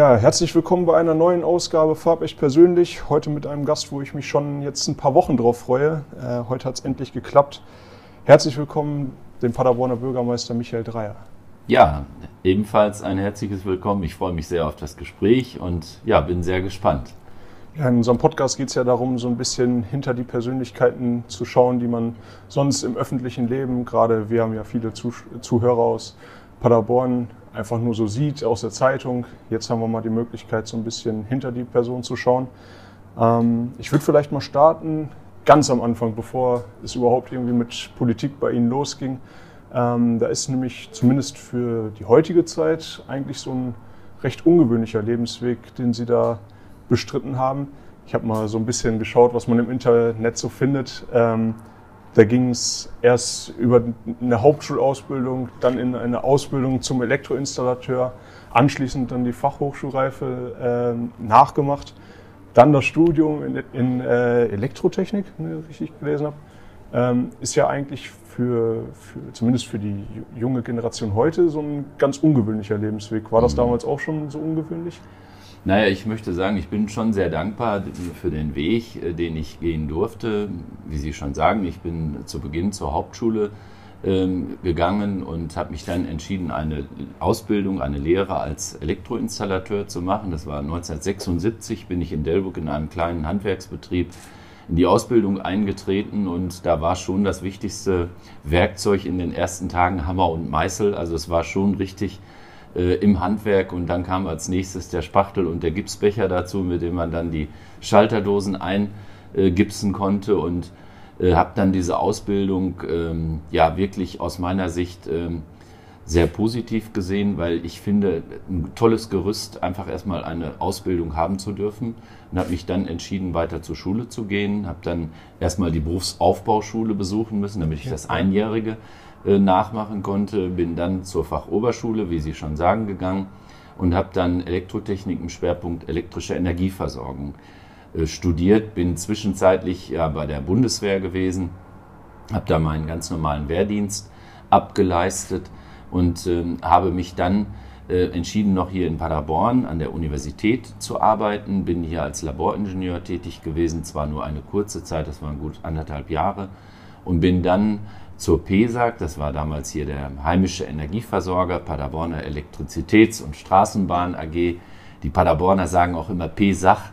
Ja, herzlich willkommen bei einer neuen Ausgabe Farbecht persönlich. Heute mit einem Gast, wo ich mich schon jetzt ein paar Wochen drauf freue. Äh, heute hat es endlich geklappt. Herzlich willkommen, dem Paderborner Bürgermeister Michael Dreier. Ja, ebenfalls ein herzliches Willkommen. Ich freue mich sehr auf das Gespräch und ja, bin sehr gespannt. Ja, in unserem Podcast geht es ja darum, so ein bisschen hinter die Persönlichkeiten zu schauen, die man sonst im öffentlichen Leben, gerade wir haben ja viele Zuhörer aus Paderborn, einfach nur so sieht aus der Zeitung. Jetzt haben wir mal die Möglichkeit, so ein bisschen hinter die Person zu schauen. Ähm, ich würde vielleicht mal starten, ganz am Anfang, bevor es überhaupt irgendwie mit Politik bei Ihnen losging. Ähm, da ist nämlich zumindest für die heutige Zeit eigentlich so ein recht ungewöhnlicher Lebensweg, den Sie da bestritten haben. Ich habe mal so ein bisschen geschaut, was man im Internet so findet. Ähm, da ging es erst über eine Hauptschulausbildung, dann in eine Ausbildung zum Elektroinstallateur, anschließend dann die Fachhochschulreife äh, nachgemacht, dann das Studium in, in äh, Elektrotechnik, wenn ich richtig gelesen habe. Ähm, ist ja eigentlich für, für, zumindest für die junge Generation heute so ein ganz ungewöhnlicher Lebensweg. War das mhm. damals auch schon so ungewöhnlich? Naja, ich möchte sagen, ich bin schon sehr dankbar für den Weg, äh, den ich gehen durfte. Wie Sie schon sagen, ich bin zu Beginn zur Hauptschule ähm, gegangen und habe mich dann entschieden, eine Ausbildung, eine Lehre als Elektroinstallateur zu machen. Das war 1976, bin ich in Delburg in einem kleinen Handwerksbetrieb in die Ausbildung eingetreten und da war schon das wichtigste Werkzeug in den ersten Tagen Hammer und Meißel. Also es war schon richtig äh, im Handwerk und dann kam als nächstes der Spachtel und der Gipsbecher dazu, mit dem man dann die Schalterdosen eingipsen konnte und äh, habe dann diese Ausbildung ähm, ja wirklich aus meiner Sicht ähm, sehr positiv gesehen, weil ich finde, ein tolles Gerüst, einfach erstmal eine Ausbildung haben zu dürfen und habe mich dann entschieden, weiter zur Schule zu gehen, habe dann erstmal die Berufsaufbauschule besuchen müssen, damit ich das Einjährige äh, nachmachen konnte, bin dann zur Fachoberschule, wie Sie schon sagen, gegangen und habe dann Elektrotechnik im Schwerpunkt elektrische Energieversorgung äh, studiert, bin zwischenzeitlich ja bei der Bundeswehr gewesen, habe da meinen ganz normalen Wehrdienst abgeleistet und äh, habe mich dann äh, entschieden, noch hier in Paderborn an der Universität zu arbeiten. Bin hier als Laboringenieur tätig gewesen, zwar nur eine kurze Zeit, das waren gut anderthalb Jahre, und bin dann zur PESAG, das war damals hier der heimische Energieversorger, Paderborner Elektrizitäts- und Straßenbahn AG. Die Paderborner sagen auch immer PESAG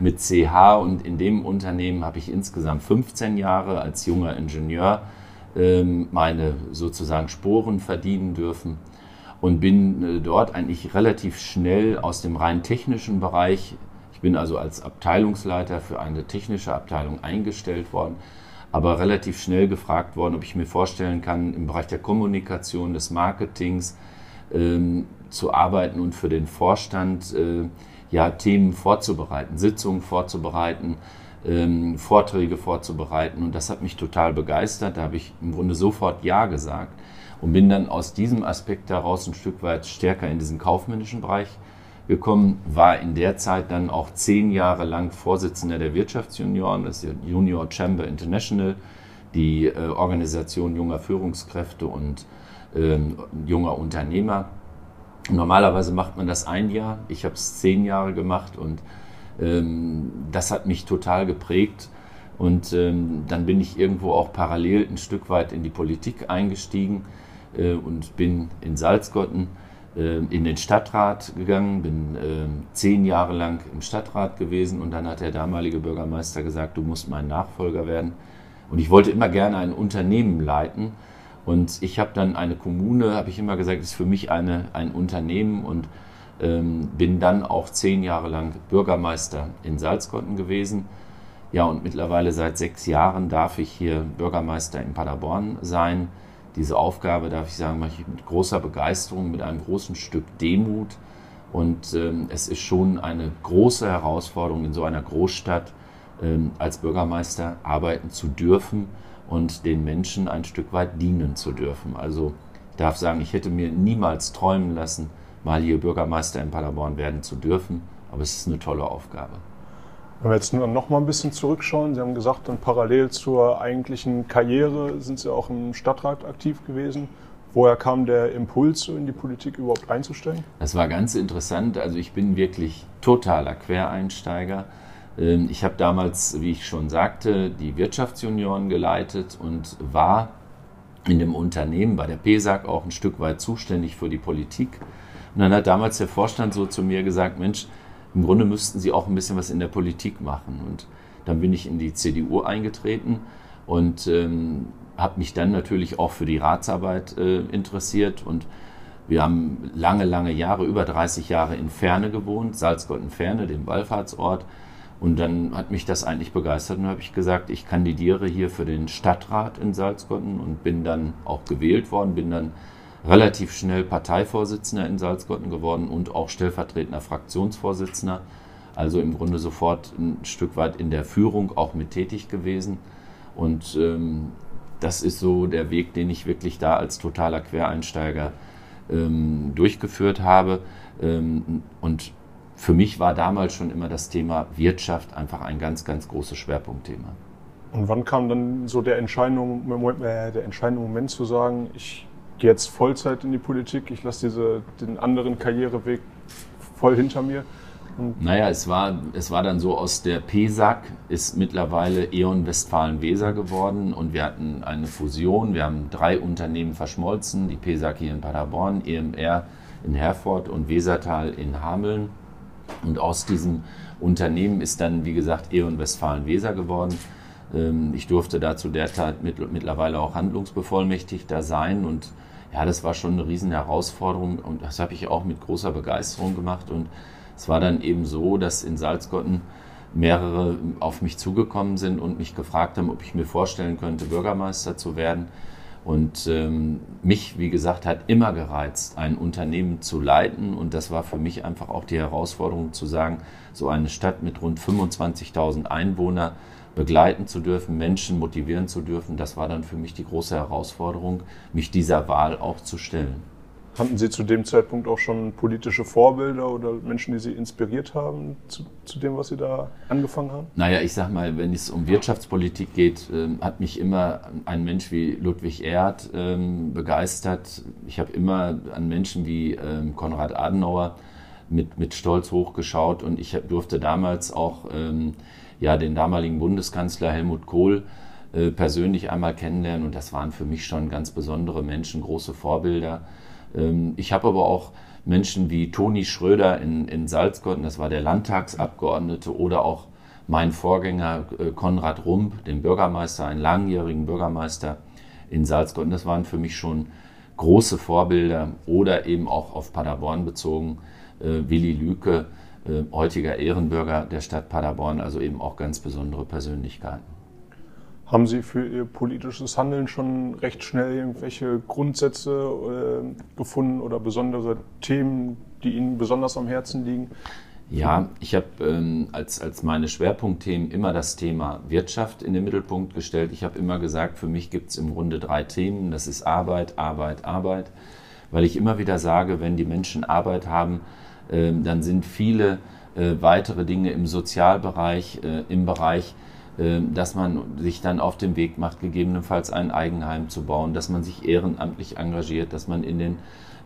mit CH und in dem Unternehmen habe ich insgesamt 15 Jahre als junger Ingenieur ähm, meine sozusagen Sporen verdienen dürfen und bin äh, dort eigentlich relativ schnell aus dem rein technischen Bereich, ich bin also als Abteilungsleiter für eine technische Abteilung eingestellt worden, aber relativ schnell gefragt worden, ob ich mir vorstellen kann, im Bereich der Kommunikation, des Marketings ähm, zu arbeiten und für den Vorstand äh, ja, Themen vorzubereiten, Sitzungen vorzubereiten, ähm, Vorträge vorzubereiten. Und das hat mich total begeistert. Da habe ich im Grunde sofort Ja gesagt und bin dann aus diesem Aspekt heraus ein Stück weit stärker in diesen kaufmännischen Bereich gekommen, war in der Zeit dann auch zehn Jahre lang Vorsitzender der Wirtschaftsjunioren, das ist Junior Chamber International, die äh, Organisation junger Führungskräfte und ähm, junger Unternehmer. Normalerweise macht man das ein Jahr, ich habe es zehn Jahre gemacht und ähm, das hat mich total geprägt. Und ähm, dann bin ich irgendwo auch parallel ein Stück weit in die Politik eingestiegen äh, und bin in Salzgotten in den Stadtrat gegangen, bin äh, zehn Jahre lang im Stadtrat gewesen und dann hat der damalige Bürgermeister gesagt, du musst mein Nachfolger werden. Und ich wollte immer gerne ein Unternehmen leiten. Und ich habe dann eine Kommune, habe ich immer gesagt, ist für mich eine, ein Unternehmen und ähm, bin dann auch zehn Jahre lang Bürgermeister in Salzgotten gewesen. Ja, und mittlerweile seit sechs Jahren darf ich hier Bürgermeister in Paderborn sein diese Aufgabe, darf ich sagen, mache ich mit großer Begeisterung, mit einem großen Stück Demut. Und ähm, es ist schon eine große Herausforderung, in so einer Großstadt ähm, als Bürgermeister arbeiten zu dürfen und den Menschen ein Stück weit dienen zu dürfen. Also ich darf sagen, ich hätte mir niemals träumen lassen, mal hier Bürgermeister in Paderborn werden zu dürfen. Aber es ist eine tolle Aufgabe. Wenn wir jetzt nur noch mal ein bisschen zurückschauen, Sie haben gesagt, dann parallel zur eigentlichen Karriere sind Sie auch im Stadtrat aktiv gewesen. Woher kam der Impuls, in die Politik überhaupt einzusteigen? Das war ganz interessant. Also ich bin wirklich totaler Quereinsteiger. Ähm, ich habe damals, wie ich schon sagte, die Wirtschaftsjunioren geleitet und war in dem Unternehmen bei der PESAG auch ein Stück weit zuständig für die Politik. Und dann hat damals der Vorstand so zu mir gesagt, Mensch, im Grunde müssten Sie auch ein bisschen was in der Politik machen. Und dann bin ich in die CDU eingetreten und ähm, habe mich dann natürlich auch für die Ratsarbeit äh, interessiert. Und wir haben lange, lange Jahre, über 30 Jahre in Ferne gewohnt, Salzgotten-Ferne, dem Wallfahrtsort. Und dann hat mich das eigentlich begeistert und habe ich gesagt, ich kandidiere hier für den Stadtrat in Salzgotten und bin dann auch gewählt worden, bin dann relativ schnell Parteivorsitzender in Salzgotten geworden und auch stellvertretender Fraktionsvorsitzender. Also im Grunde sofort ein Stück weit in der Führung auch mit tätig gewesen. Und ähm, das ist so der Weg, den ich wirklich da als totaler Quereinsteiger ähm, durchgeführt habe. Ähm, und für mich war damals schon immer das Thema Wirtschaft einfach ein ganz, ganz großes Schwerpunktthema. Und wann kam dann so der entscheidende, äh, der entscheidende Moment zu sagen, ich gehe jetzt Vollzeit in die Politik, ich lasse diese, den anderen Karriereweg voll hinter mir? Und naja, es war, es war dann so, aus der PESAG ist mittlerweile E.ON Westfalen-Weser geworden und wir hatten eine Fusion. Wir haben drei Unternehmen verschmolzen, die PESAG hier in Paderborn, EMR in Herford und Wesertal in Hameln. Und aus diesem Unternehmen ist dann, wie gesagt, E.ON Westfalen-Weser geworden. Ähm, ich durfte da zu der Zeit mittlerweile auch Handlungsbevollmächtigter sein und ja, das war schon eine riesen Herausforderung und das habe ich auch mit großer Begeisterung gemacht und es war dann eben so, dass in Salzgotten mehrere auf mich zugekommen sind und mich gefragt haben, ob ich mir vorstellen könnte, Bürgermeister zu werden. Und ähm, mich, wie gesagt, hat immer gereizt, ein Unternehmen zu leiten. Und das war für mich einfach auch die Herausforderung zu sagen, so eine Stadt mit rund 25.000 Einwohnern begleiten zu dürfen, Menschen motivieren zu dürfen. Das war dann für mich die große Herausforderung, mich dieser Wahl auch zu stellen. Hatten Sie zu dem Zeitpunkt auch schon politische Vorbilder oder Menschen, die Sie inspiriert haben zu, zu dem, was Sie da angefangen haben? Naja, ich sag mal, wenn es um Wirtschaftspolitik geht, äh, hat mich immer ein Mensch wie Ludwig Erhard ähm, begeistert. Ich habe immer an Menschen wie ähm, Konrad Adenauer mit, mit Stolz hochgeschaut und ich durfte damals auch ähm, ja, den damaligen Bundeskanzler Helmut Kohl äh, persönlich einmal kennenlernen und das waren für mich schon ganz besondere Menschen, große Vorbilder. Ähm, ich habe aber auch Menschen wie Toni Schröder in, in Salzgotten, das war der Landtagsabgeordnete, oder auch mein Vorgänger äh, Konrad Rump, den Bürgermeister, einen langjährigen Bürgermeister in Salzgotten. Das waren für mich schon große Vorbilder oder eben auch auf Paderborn bezogen. Äh, Willi Lüke, äh, heutiger Ehrenbürger der Stadt Paderborn, also eben auch ganz besondere Persönlichkeiten. Haben Sie für Ihr politisches Handeln schon recht schnell irgendwelche Grundsätze äh, gefunden oder besondere Themen, die Ihnen besonders am Herzen liegen? Ja, ich habe ähm, als, als meine Schwerpunktthemen immer das Thema Wirtschaft in den Mittelpunkt gestellt. Ich habe immer gesagt, für mich gibt es im Grunde drei Themen. Das ist Arbeit, Arbeit, Arbeit. Weil ich immer wieder sage, wenn die Menschen Arbeit haben, dann sind viele äh, weitere Dinge im Sozialbereich, äh, im Bereich ähm, dass man sich dann auf den Weg macht, gegebenenfalls ein Eigenheim zu bauen, dass man sich ehrenamtlich engagiert, dass man in, den,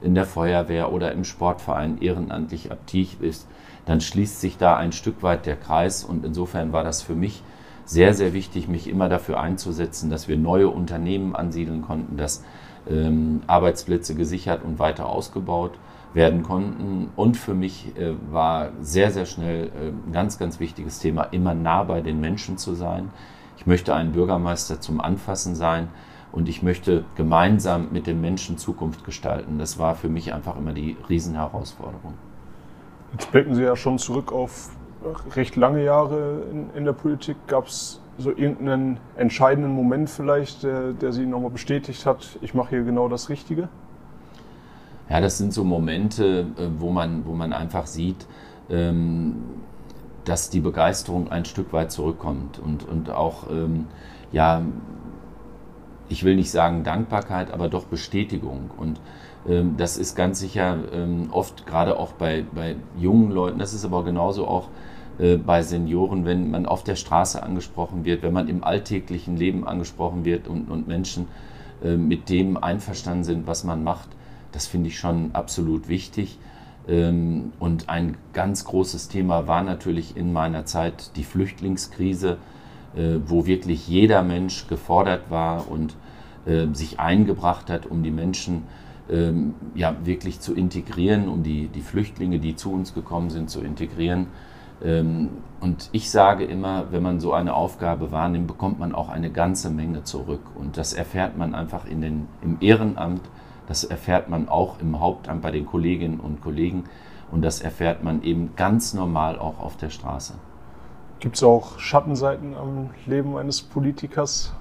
in der Feuerwehr oder im Sportverein ehrenamtlich aktiv ist, dann schließt sich da ein Stück weit der Kreis und insofern war das für mich sehr, sehr wichtig, mich immer dafür einzusetzen, dass wir neue Unternehmen ansiedeln konnten, dass ähm, Arbeitsplätze gesichert und weiter ausgebaut werden konnten. Und für mich äh, war sehr, sehr schnell äh, ein ganz, ganz wichtiges Thema, immer nah bei den Menschen zu sein. Ich möchte ein Bürgermeister zum Anfassen sein und ich möchte gemeinsam mit den Menschen Zukunft gestalten. Das war für mich einfach immer die Riesenherausforderung. Jetzt blicken Sie ja schon zurück auf recht lange Jahre in, in der Politik. Gab es so irgendeinen entscheidenden Moment vielleicht, der, der Sie nochmal bestätigt hat, ich mache hier genau das Richtige? Ja, das sind so Momente, äh, wo man, wo man einfach sieht, ähm, dass die Begeisterung ein Stück weit zurückkommt und, und auch, ähm, ja, ich will nicht sagen Dankbarkeit, aber doch Bestätigung. Und ähm, das ist ganz sicher oft, gerade auch bei, bei jungen Leuten, das ist aber genauso auch äh, bei Senioren, wenn man auf der Straße angesprochen wird, wenn man im alltäglichen Leben angesprochen wird und, und Menschen äh, mit dem einverstanden sind, was man macht. Das finde ich schon absolut wichtig. Ähm, und ein ganz großes Thema war natürlich in meiner Zeit die Flüchtlingskrise, äh, wo wirklich jeder Mensch gefordert war und äh, sich eingebracht hat, um die Menschen ähm, ja, wirklich zu integrieren, um die, die Flüchtlinge, die zu uns gekommen sind, zu integrieren. Ähm, und ich sage immer, wenn man so eine Aufgabe wahrnimmt, bekommt man auch eine ganze Menge zurück. Und das erfährt man einfach in den, im Ehrenamt, das erfährt man auch im Hauptamt bei den Kolleginnen und Kollegen und das erfährt man eben ganz normal auch auf der Straße. Gibt es auch Schattenseiten am Leben eines Politikers?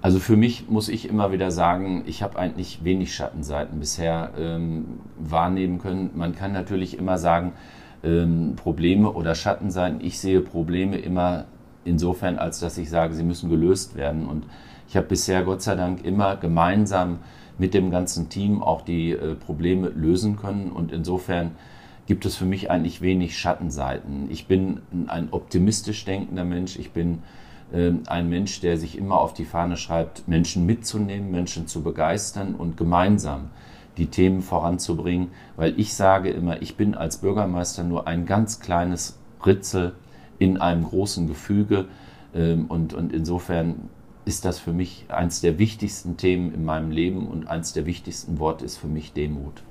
Also für mich muss ich immer wieder sagen, ich habe eigentlich wenig Schattenseiten bisher ähm, wahrnehmen können. Man kann natürlich immer sagen, ähm, Probleme oder Schattenseiten. Ich sehe Probleme immer insofern, als dass ich sage, sie müssen gelöst werden. Und ich habe bisher Gott sei Dank immer gemeinsam mit dem ganzen Team auch die äh, Probleme lösen können. Und insofern gibt es für mich eigentlich wenig Schattenseiten. Ich bin ein optimistisch denkender Mensch. Ich bin äh, ein Mensch, der sich immer auf die Fahne schreibt, Menschen mitzunehmen, Menschen zu begeistern und gemeinsam die Themen voranzubringen. Weil ich sage immer, ich bin als Bürgermeister nur ein ganz kleines Ritzel in einem großen Gefüge. Ähm, und, und insofern ist das für mich eins der wichtigsten Themen in meinem Leben und eins der wichtigsten Worte ist für mich Demut.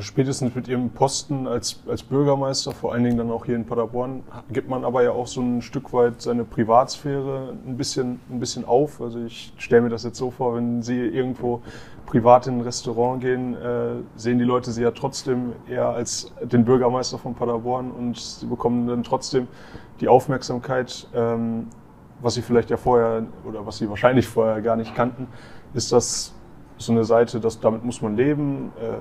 Spätestens mit Ihrem Posten als, als Bürgermeister, vor allen Dingen dann auch hier in Paderborn, gibt man aber ja auch so ein Stück weit seine Privatsphäre ein bisschen, ein bisschen auf. Also ich stelle mir das jetzt so vor, wenn Sie irgendwo privat in ein Restaurant gehen, äh, sehen die Leute Sie ja trotzdem eher als den Bürgermeister von Paderborn und Sie bekommen dann trotzdem die Aufmerksamkeit. Ähm, was sie vielleicht ja vorher oder was sie wahrscheinlich vorher gar nicht kannten, ist das so eine Seite, dass damit muss man leben. Äh,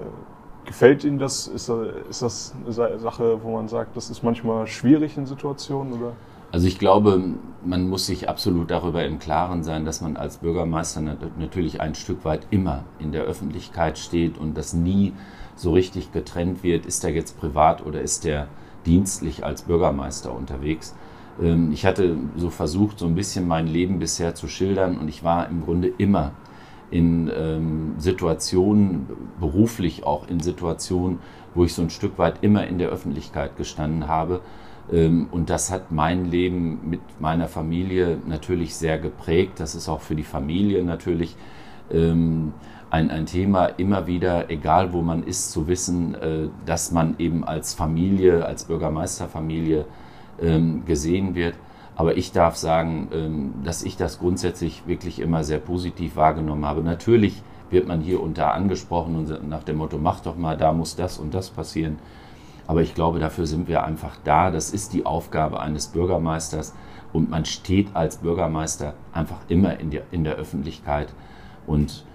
gefällt Ihnen das? Ist, das eine Sache, wo man sagt, das ist manchmal schwierig in Situationen oder? Also ich glaube, man muss sich absolut darüber im Klaren sein, dass man als Bürgermeister natürlich ein Stück weit immer in der Öffentlichkeit steht und das nie so richtig getrennt wird, ist er jetzt privat oder ist er dienstlich als Bürgermeister unterwegs. Ähm, ich hatte so versucht, so ein bisschen mein Leben bisher zu schildern und ich war im Grunde immer in ähm, Situationen, beruflich auch in Situationen, wo ich so ein Stück weit immer in der Öffentlichkeit gestanden habe. Ähm, und das hat mein Leben mit meiner Familie natürlich sehr geprägt. Das ist auch für die Familie natürlich ein, ein Thema, immer wieder, egal wo man ist, zu wissen, äh, dass man eben als Familie, als Bürgermeisterfamilie ähm, gesehen wird. Aber ich darf sagen, ähm, dass ich das grundsätzlich wirklich immer sehr positiv wahrgenommen habe. Natürlich wird man hier unter angesprochen und nach dem Motto, mach doch mal, da muss das und das passieren. Aber ich glaube, dafür sind wir einfach da. Das ist die Aufgabe eines Bürgermeisters. Und man steht als Bürgermeister einfach immer in der, in der Öffentlichkeit. Und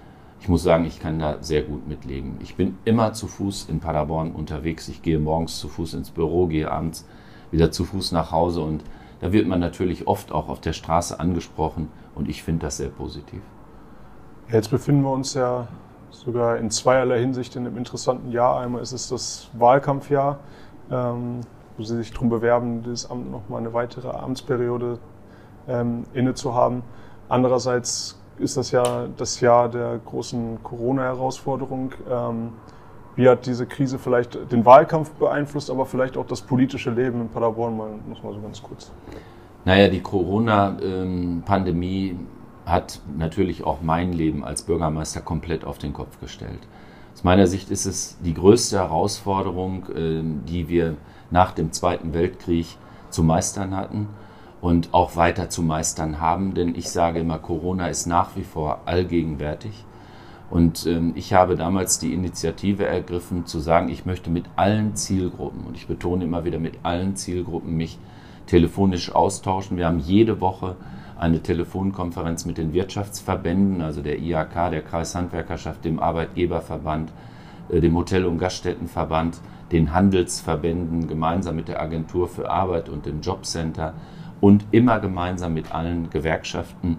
ich muss sagen, ich kann da sehr gut mitleben. Ich bin immer zu Fuß in Paderborn unterwegs. Ich gehe morgens zu Fuß ins Büro, gehe abends wieder zu Fuß nach Hause und da wird man natürlich oft auch auf der Straße angesprochen und ich finde das sehr positiv. Jetzt befinden wir uns ja sogar in zweierlei Hinsicht in einem interessanten Jahr. Einmal ist es das Wahlkampfjahr, ähm, wo Sie sich darum bewerben, dieses Amt noch mal eine weitere Amtsperiode ähm, inne zu haben. Andererseits ist das ja das Jahr der großen Corona-Herausforderung. Wie hat diese Krise vielleicht den Wahlkampf beeinflusst, aber vielleicht auch das politische Leben in Paderborn, mal, muss mal so ganz kurz. Naja, die Corona-Pandemie hat natürlich auch mein Leben als Bürgermeister komplett auf den Kopf gestellt. Aus meiner Sicht ist es die größte Herausforderung, ähm, die wir nach dem Zweiten Weltkrieg zu meistern hatten und auch weiter zu meistern haben, denn ich sage immer, Corona ist nach wie vor allgegenwärtig. Und ähm, ich habe damals die Initiative ergriffen, zu sagen, ich möchte mit allen Zielgruppen, und ich betone immer wieder mit allen Zielgruppen, mich telefonisch austauschen. Wir haben jede Woche eine Telefonkonferenz mit den Wirtschaftsverbänden, also der IHK, der Kreishandwerkerschaft, dem Arbeitgeberverband, äh, dem Hotel- und Gaststättenverband, den Handelsverbänden, gemeinsam mit der Agentur für Arbeit und dem Jobcenter und immer gemeinsam mit allen Gewerkschaften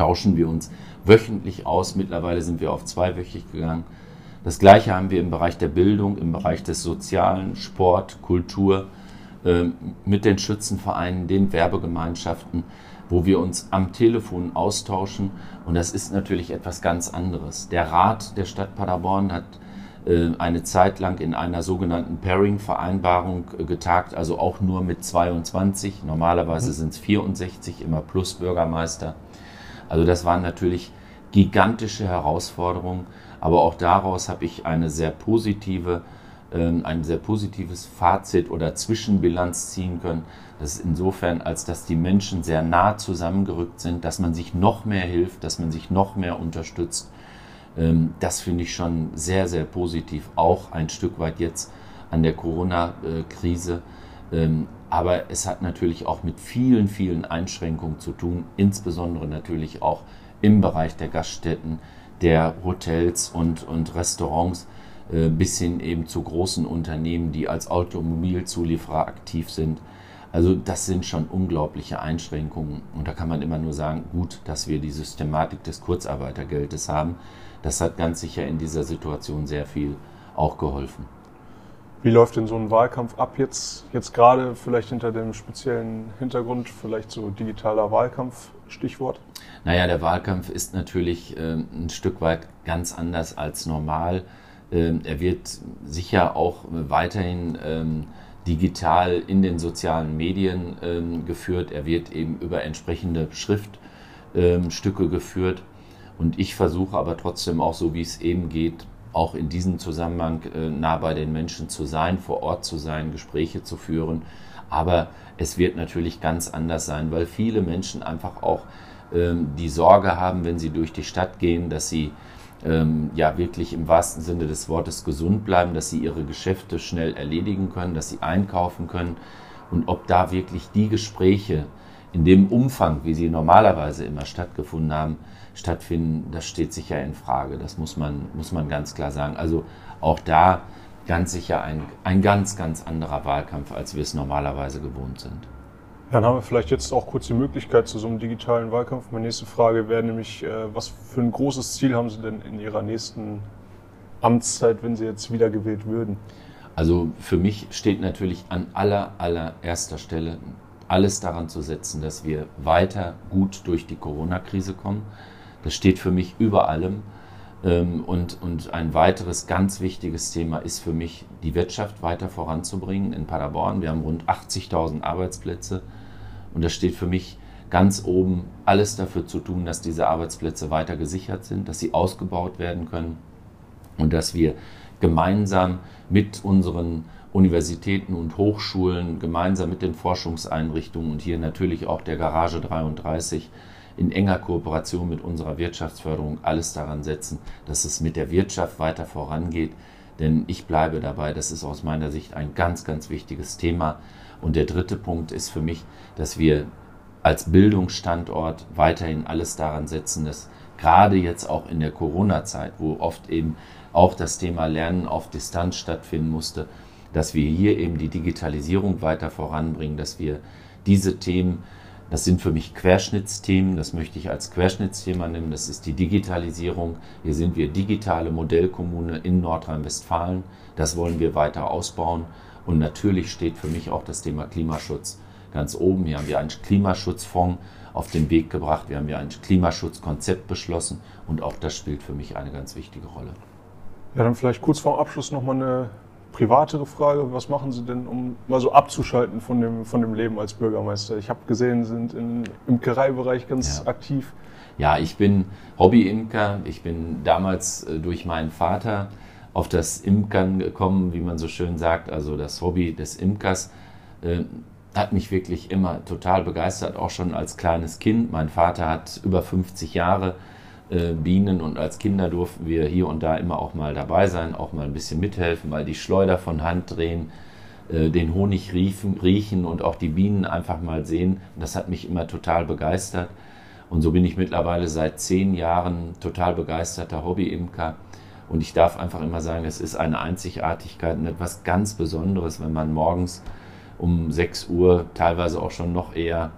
tauschen wir uns wöchentlich aus. Mittlerweile sind wir auf zweiwöchig gegangen. Das Gleiche haben wir im Bereich der Bildung, im Bereich des Sozialen, Sport, Kultur, ähm, mit den Schützenvereinen, den Werbegemeinschaften. wo wir uns am Telefon austauschen. Und das ist natürlich etwas ganz anderes. Der Rat der Stadt Paderborn hat äh, eine Zeit lang in einer sogenannten Pairing-Vereinbarung äh, getagt, also auch nur mit 22. Normalerweise sind es 64, immer plus Bürgermeister. Also das waren natürlich gigantische Herausforderungen, aber auch daraus habe ich eine sehr positive, ähm, ein sehr positives Fazit oder Zwischenbilanz ziehen können. Das ist insofern, als dass die Menschen sehr nah zusammengerückt sind, dass man sich noch mehr hilft, dass man sich noch mehr unterstützt ähm, das finde ich schon sehr, sehr positiv, auch ein Stück weit jetzt an der Corona-Krise. Ähm, aber es hat natürlich auch mit vielen, vielen Einschränkungen zu tun, insbesondere natürlich auch im Bereich der Gaststätten, der Hotels und, und Restaurants, äh, bis hin eben zu großen Unternehmen, die als Automobilzulieferer aktiv sind. Also das sind schon unglaubliche Einschränkungen. Und da kann man immer nur sagen, gut, dass wir die Systematik des Kurzarbeitergeldes haben. Das hat ganz sicher in dieser Situation sehr viel auch geholfen. Wie läuft denn so ein Wahlkampf ab jetzt, jetzt gerade vielleicht hinter dem speziellen Hintergrund, vielleicht so digitaler Wahlkampf, Stichwort? Naja, der Wahlkampf ist natürlich äh, ein Stück weit ganz anders als normal. Ähm, er wird sicher auch weiterhin ähm, digital in den sozialen Medien ähm, geführt. Er wird eben über entsprechende Schriftstücke geführt. Und ich versuche aber trotzdem auch so, wie es eben geht, auch in diesem Zusammenhang äh, nah bei den Menschen zu sein, vor Ort zu sein, Gespräche zu führen. Aber es wird natürlich ganz anders sein, weil viele Menschen einfach auch ähm, die Sorge haben, wenn sie durch die Stadt gehen, dass sie ähm, ja wirklich im wahrsten Sinne des Wortes gesund bleiben, dass sie ihre Geschäfte schnell erledigen können, dass sie einkaufen können und ob da wirklich die Gespräche in dem Umfang, wie sie normalerweise immer stattgefunden haben, stattfinden, das steht sicher in Frage. Das muss man, muss man ganz klar sagen. Also auch da ganz sicher ein, ein ganz, ganz anderer Wahlkampf, als wir es normalerweise gewohnt sind. Dann haben wir vielleicht jetzt auch kurz die Möglichkeit zu so einem digitalen Wahlkampf. Meine nächste Frage wäre nämlich, äh, was für ein großes Ziel haben Sie denn in Ihrer nächsten Amtszeit, wenn Sie jetzt wiedergewählt würden? Also für mich steht natürlich an aller, allererster Stelle alles daran zu setzen, dass wir weiter gut durch die Corona-Krise kommen, das steht für mich über allem. Ähm, und, und ein weiteres ganz wichtiges Thema ist für mich, die Wirtschaft weiter voranzubringen in Paderborn. Wir haben rund 80.000 Arbeitsplätze und das steht für mich ganz oben, alles dafür zu tun, dass diese Arbeitsplätze weiter gesichert sind, dass sie ausgebaut werden können und dass wir gemeinsam mit unseren Universitäten und Hochschulen, gemeinsam mit den Forschungseinrichtungen und hier natürlich auch der Garage 33 in enger Kooperation mit unserer Wirtschaftsförderung alles daran setzen, dass es mit der Wirtschaft weiter vorangeht. Denn ich bleibe dabei, das ist aus meiner Sicht ein ganz, ganz wichtiges Thema. Und der dritte Punkt ist für mich, dass wir als Bildungsstandort weiterhin alles daran setzen, dass gerade jetzt auch in der Corona-Zeit, wo oft eben auch das Thema Lernen auf Distanz stattfinden musste, dass wir hier eben die Digitalisierung weiter voranbringen, dass wir diese Themen das sind für mich Querschnittsthemen, das möchte ich als Querschnittsthema nennen. Das ist die Digitalisierung. Hier sind wir digitale Modellkommune in Nordrhein-Westfalen. Das wollen wir weiter ausbauen. Und natürlich steht für mich auch das Thema Klimaschutz ganz oben. Hier haben wir einen Klimaschutzfonds auf den Weg gebracht. Wir haben ja ein Klimaschutzkonzept beschlossen. Und auch das spielt für mich eine ganz wichtige Rolle. Ja, dann vielleicht kurz vor Abschluss nochmal eine privatere Frage, was machen Sie denn, um mal so abzuschalten von dem, von dem Leben als Bürgermeister? Ich habe gesehen, Sie sind im Imkereibereich ganz ja. aktiv. Ja, ich bin Hobby-Imker. Ich bin damals äh, durch meinen Vater auf das Imkern gekommen, wie man so schön sagt. Also das Hobby des Imkers äh, hat mich wirklich immer total begeistert, auch schon als kleines Kind. Mein Vater hat über 50 Jahre äh, Bienen und als Kinder durften wir hier und da immer auch mal dabei sein, auch mal ein bisschen mithelfen, mal die Schleuder von Hand drehen, äh, den Honig riefen, riechen und auch die Bienen einfach mal sehen. Das hat mich immer total begeistert. Und so bin ich mittlerweile seit zehn Jahren total begeisterter Hobby-Imker. Und ich darf einfach immer sagen, es ist eine Einzigartigkeit und etwas ganz Besonderes, wenn man morgens um 6 Uhr, teilweise auch schon noch eher,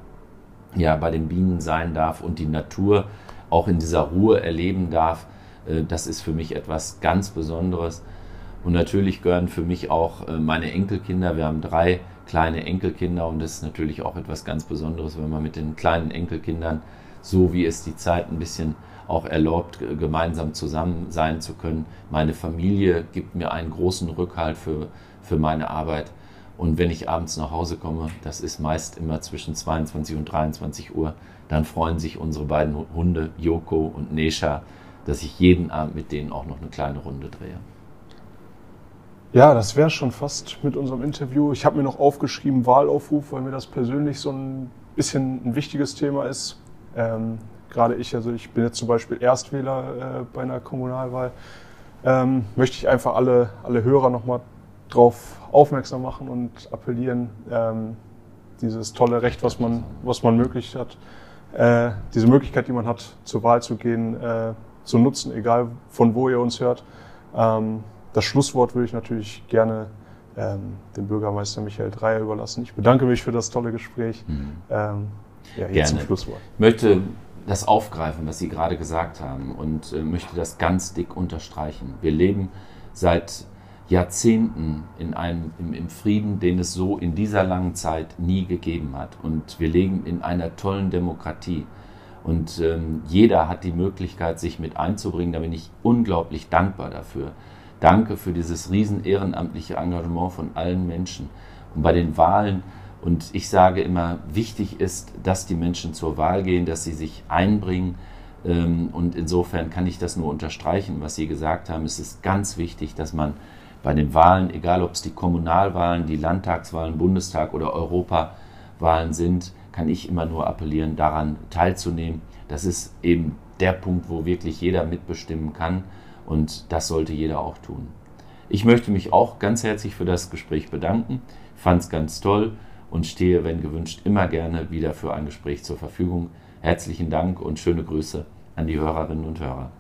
ja, bei den Bienen sein darf und die Natur auch in dieser Ruhe erleben darf, äh, das ist für mich etwas ganz Besonderes. Und natürlich gehören für mich auch äh, meine Enkelkinder. Wir haben drei kleine Enkelkinder und das ist natürlich auch etwas ganz Besonderes, wenn man mit den kleinen Enkelkindern, so wie es die Zeit ein bisschen auch erlaubt, gemeinsam zusammen sein zu können. Meine Familie gibt mir einen großen Rückhalt für, für meine Arbeit. Und wenn ich abends nach Hause komme, das ist meist immer zwischen 22 und 23 Uhr, dann freuen sich unsere beiden Hunde, Joko und Nesha, dass ich jeden Abend mit denen auch noch eine kleine Runde drehe. Ja, das wäre schon fast mit unserem Interview. Ich habe mir noch aufgeschrieben Wahlaufruf, weil mir das persönlich so ein bisschen ein wichtiges Thema ist. Ähm, Gerade ich, also ich bin jetzt zum Beispiel Erstwähler äh, bei einer Kommunalwahl. Ähm, möchte ich einfach alle, alle Hörer nochmal darauf aufmerksam machen und appellieren, ähm, dieses tolle Recht, was man, was man möglich hat, äh, diese Möglichkeit, die man hat, zur Wahl zu gehen, äh, zu nutzen, egal von wo ihr uns hört. Ähm, das Schlusswort würde ich natürlich gerne ähm, dem Bürgermeister Michael Dreier überlassen. Ich bedanke mich für das tolle Gespräch. Mhm. Ähm, ja, jetzt gerne. zum Schlusswort. Ich möchte das aufgreifen, was Sie gerade gesagt haben und äh, möchte das ganz dick unterstreichen. Wir leben seit Jahrzehnten in einem, im, im, Frieden, den es so in dieser langen Zeit nie gegeben hat. Und wir leben in einer tollen Demokratie. Und ähm, jeder hat die Möglichkeit, sich mit einzubringen. Da bin ich unglaublich dankbar dafür. Danke für dieses riesen ehrenamtliche Engagement von allen Menschen. Und bei den Wahlen, und ich sage immer, wichtig ist, dass die Menschen zur Wahl gehen, dass sie sich einbringen. Ähm, und insofern kann ich das nur unterstreichen, was Sie gesagt haben. Es ist ganz wichtig, dass man bei den Wahlen, egal ob es die Kommunalwahlen, die Landtagswahlen, Bundestag oder Europawahlen sind, kann ich immer nur appellieren, daran teilzunehmen. Das ist eben der Punkt, wo wirklich jeder mitbestimmen kann und das sollte jeder auch tun. Ich möchte mich auch ganz herzlich für das Gespräch bedanken, fand es ganz toll und stehe, wenn gewünscht, immer gerne wieder für ein Gespräch zur Verfügung. Herzlichen Dank und schöne Grüße an die Hörerinnen und Hörer.